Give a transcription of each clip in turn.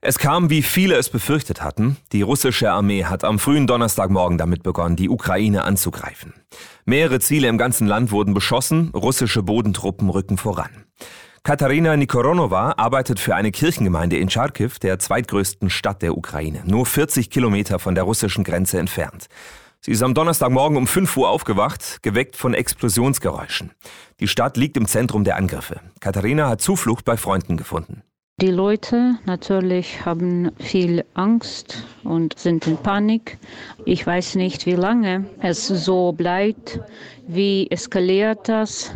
Es kam, wie viele es befürchtet hatten. Die russische Armee hat am frühen Donnerstagmorgen damit begonnen, die Ukraine anzugreifen. Mehrere Ziele im ganzen Land wurden beschossen, russische Bodentruppen rücken voran. Katharina Nikoronova arbeitet für eine Kirchengemeinde in Charkiw, der zweitgrößten Stadt der Ukraine, nur 40 Kilometer von der russischen Grenze entfernt. Sie ist am Donnerstagmorgen um 5 Uhr aufgewacht, geweckt von Explosionsgeräuschen. Die Stadt liegt im Zentrum der Angriffe. Katharina hat Zuflucht bei Freunden gefunden. Die Leute natürlich haben viel Angst und sind in Panik. Ich weiß nicht, wie lange es so bleibt, wie eskaliert das,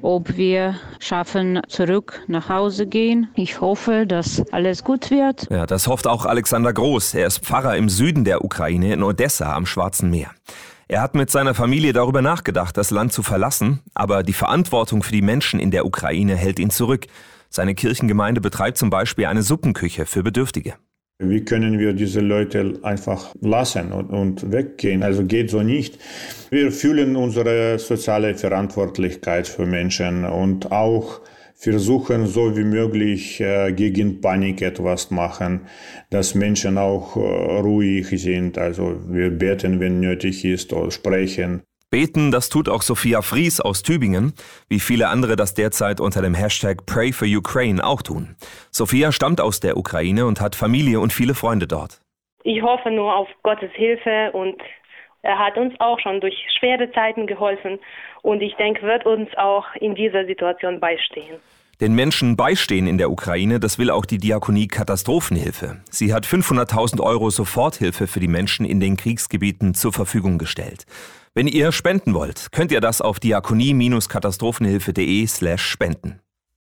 ob wir schaffen, zurück nach Hause gehen. Ich hoffe, dass alles gut wird. Ja, das hofft auch Alexander Groß. Er ist Pfarrer im Süden der Ukraine in Odessa am Schwarzen Meer. Er hat mit seiner Familie darüber nachgedacht, das Land zu verlassen, aber die Verantwortung für die Menschen in der Ukraine hält ihn zurück. Seine Kirchengemeinde betreibt zum Beispiel eine Suppenküche für Bedürftige. Wie können wir diese Leute einfach lassen und, und, weggehen? Also geht so nicht. Wir fühlen unsere soziale Verantwortlichkeit für Menschen und auch versuchen, so wie möglich äh, gegen Panik etwas machen, dass Menschen auch äh, ruhig sind. Also wir beten, wenn nötig ist, oder sprechen. Beten, das tut auch Sophia Fries aus Tübingen, wie viele andere das derzeit unter dem Hashtag Pray for Ukraine auch tun. Sophia stammt aus der Ukraine und hat Familie und viele Freunde dort. Ich hoffe nur auf Gottes Hilfe und er hat uns auch schon durch schwere Zeiten geholfen und ich denke, wird uns auch in dieser Situation beistehen. Den Menschen beistehen in der Ukraine, das will auch die Diakonie Katastrophenhilfe. Sie hat 500.000 Euro Soforthilfe für die Menschen in den Kriegsgebieten zur Verfügung gestellt. Wenn ihr spenden wollt, könnt ihr das auf diakonie-katastrophenhilfe.de slash spenden.